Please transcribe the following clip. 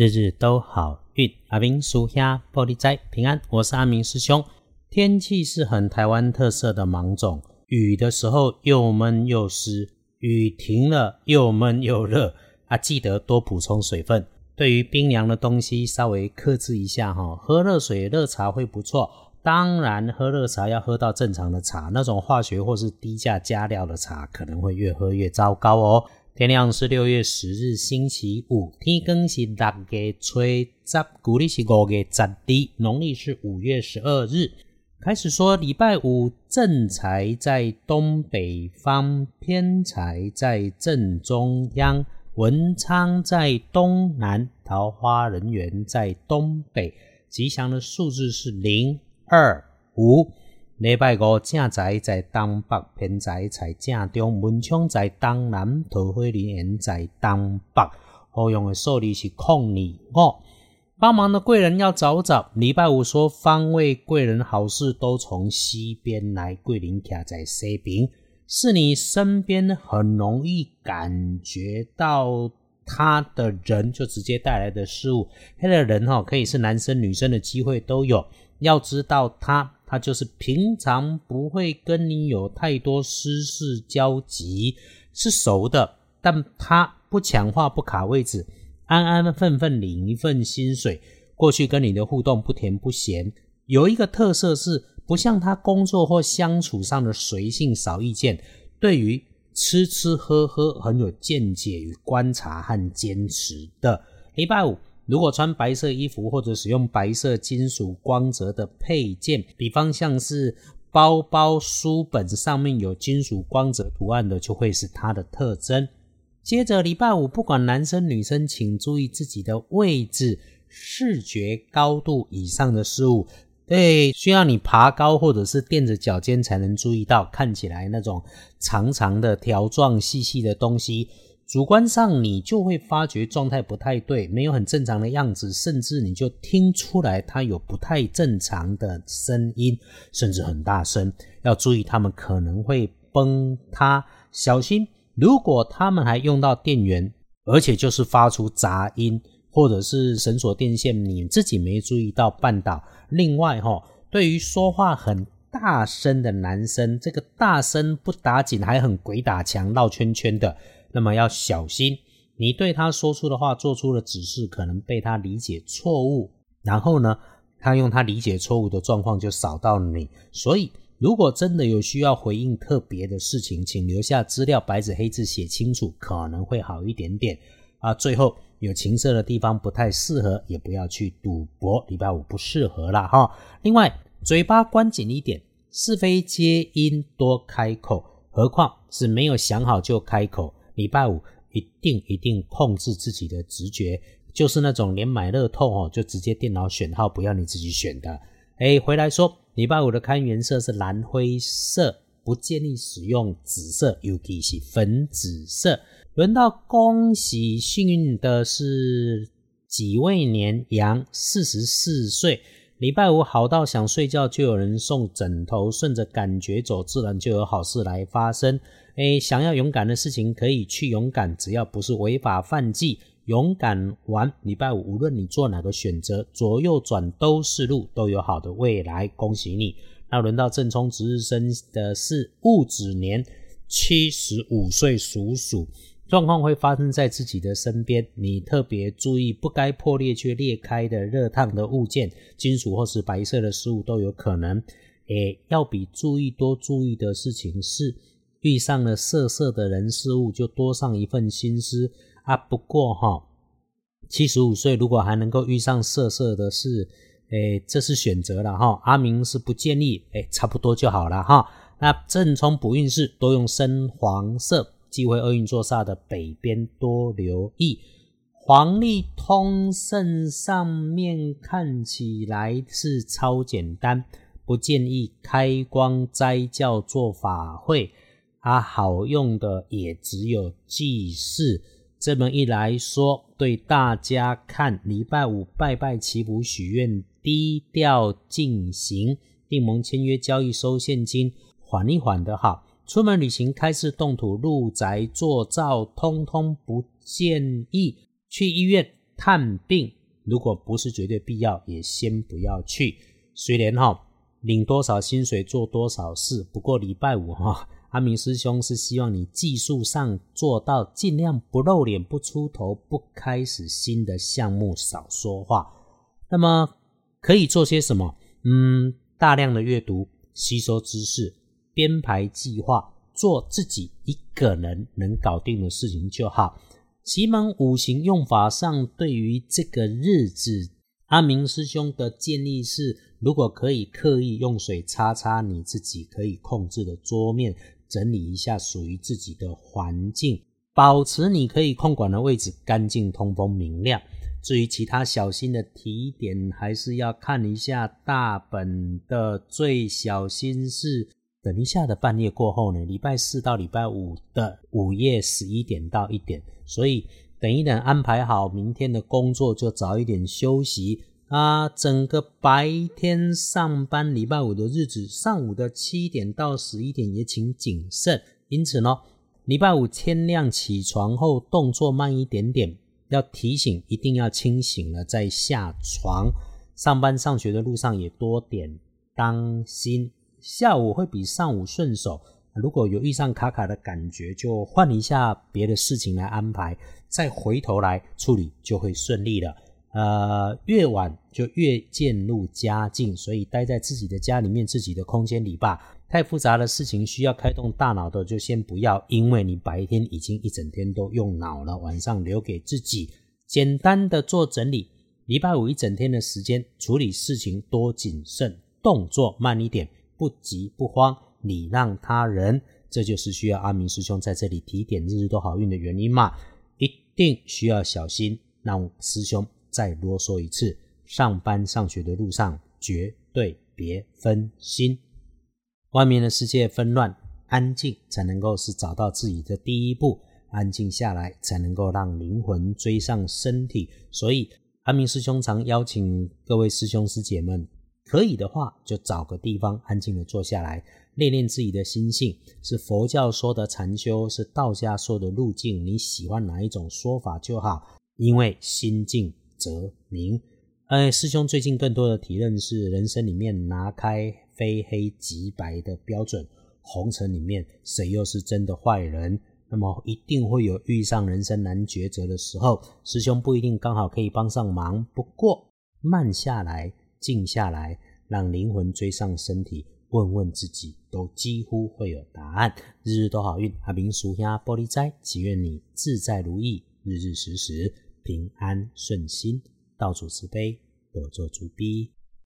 日日都好运，阿明属下玻璃斋平安。我是阿明师兄。天气是很台湾特色的芒种，雨的时候又闷又湿，雨停了又闷又热啊！记得多补充水分。对于冰凉的东西，稍微克制一下哈。喝热水、热茶会不错。当然，喝热茶要喝到正常的茶，那种化学或是低价加料的茶，可能会越喝越糟糕哦。天亮是六月十日，星期五，天更是六月初十，古历是五月十日，农历是五月十二日。开始说，礼拜五正财在东北方，偏财在正中央，文昌在东南，桃花人缘在东北。吉祥的数字是零二五。礼拜五正宅在东北，偏宅在正中，文昌在东南，桃花人缘在东北。好用的数字是空二五。帮忙的贵人要找找。礼拜五说方位贵人好事都从西边来，桂林卡在西边，是你身边很容易感觉到他的人，就直接带来的事物。他的人哈，可以是男生女生的机会都有。要知道他，他就是平常不会跟你有太多私事交集，是熟的，但他不强化不卡位置。安安分分领一份薪水，过去跟你的互动不甜不咸，有一个特色是不像他工作或相处上的随性少意见，对于吃吃喝喝很有见解与观察和坚持的。礼拜五如果穿白色衣服或者使用白色金属光泽的配件，比方像是包包、书本上面有金属光泽图案的，就会是它的特征。接着礼拜五，不管男生女生，请注意自己的位置、视觉高度以上的事物。对，需要你爬高或者是垫着脚尖才能注意到，看起来那种长长的条状、细细的东西，主观上你就会发觉状态不太对，没有很正常的样子，甚至你就听出来它有不太正常的声音，甚至很大声。要注意，他们可能会崩塌，小心。如果他们还用到电源，而且就是发出杂音，或者是绳索电线你自己没注意到绊倒。另外哈，对于说话很大声的男生，这个大声不打紧，还很鬼打墙绕圈圈的，那么要小心。你对他说出的话做出的指示，可能被他理解错误，然后呢，他用他理解错误的状况就扫到你，所以。如果真的有需要回应特别的事情，请留下资料，白纸黑字写清楚，可能会好一点点啊。最后有情色的地方不太适合，也不要去赌博，礼拜五不适合了哈。另外，嘴巴关紧一点，是非皆因多开口，何况是没有想好就开口。礼拜五一定一定控制自己的直觉，就是那种连买乐透哦就直接电脑选号，不要你自己选的。哎，回来说。礼拜五的看颜色是蓝灰色，不建议使用紫色，尤其是粉紫色。轮到恭喜幸运的是己未年羊，四十四岁。礼拜五好到想睡觉就有人送枕头，顺着感觉走，自然就有好事来发生。诶，想要勇敢的事情可以去勇敢，只要不是违法犯纪。勇敢玩礼拜五，无论你做哪个选择，左右转都是路，都有好的未来。恭喜你！那轮到正冲值日生的是戊子年，七十五岁属鼠，状况会发生在自己的身边，你特别注意，不该破裂却裂开的热烫的物件，金属或是白色的事物都有可能。诶，要比注意多注意的事情是，遇上了色色的人事物，就多上一份心思。啊，不过哈，七十五岁如果还能够遇上色色的事，诶，这是选择了哈。阿明是不建议，诶，差不多就好了哈。那正冲补运势多用深黄色，忌讳厄运坐煞的北边多留意。黄历通胜上面看起来是超简单，不建议开光斋教做法会，啊，好用的也只有祭祀。这么一来说，对大家看，礼拜五拜拜祈福许愿，低调进行，订盟签约交易收现金，缓一缓的好。出门旅行开市动土入宅做灶，通通不建议。去医院探病，如果不是绝对必要，也先不要去。虽然哈领多少薪水做多少事，不过礼拜五哈，阿明师兄是希望你技术上做到尽量不露脸、不出头、不开始新的项目、少说话。那么可以做些什么？嗯，大量的阅读、吸收知识、编排计划，做自己一个人能搞定的事情就好。奇门五行用法上，对于这个日子，阿明师兄的建议是：如果可以刻意用水擦擦你自己可以控制的桌面，整理一下属于自己的环境，保持你可以控管的位置干净、通风、明亮。至于其他小心的提点，还是要看一下大本的最小心是，等一下的半夜过后呢，礼拜四到礼拜五的午夜十一点到一点，所以等一等安排好明天的工作，就早一点休息。啊。整个白天上班，礼拜五的日子，上午的七点到十一点也请谨慎。因此呢，礼拜五天亮起床后，动作慢一点点。要提醒，一定要清醒了再下床。上班上学的路上也多点当心。下午会比上午顺手。如果有遇上卡卡的感觉，就换一下别的事情来安排，再回头来处理就会顺利了。呃，越晚就越渐入佳境，所以待在自己的家里面，自己的空间里吧。太复杂的事情需要开动大脑的，就先不要，因为你白天已经一整天都用脑了，晚上留给自己简单的做整理。礼拜五一整天的时间处理事情多谨慎，动作慢一点，不急不慌，礼让他人，这就是需要阿明师兄在这里提点日日都好运的原因嘛。一定需要小心，让师兄再啰嗦一次，上班上学的路上绝对别分心。外面的世界纷乱，安静才能够是找到自己的第一步。安静下来，才能够让灵魂追上身体。所以，阿明师兄常邀请各位师兄师姐们，可以的话，就找个地方安静的坐下来，练练自己的心性。是佛教说的禅修，是道家说的路径，你喜欢哪一种说法就好。因为心静则明。哎，师兄最近更多的体认是，人生里面拿开。非黑即白的标准，红尘里面谁又是真的坏人？那么一定会有遇上人生难抉择的时候，师兄不一定刚好可以帮上忙。不过慢下来，静下来，让灵魂追上身体，问问自己，都几乎会有答案。日日都好运，阿明叔兄玻璃斋，祈愿你自在如意，日日时时平安顺心，道主慈悲，我做主逼。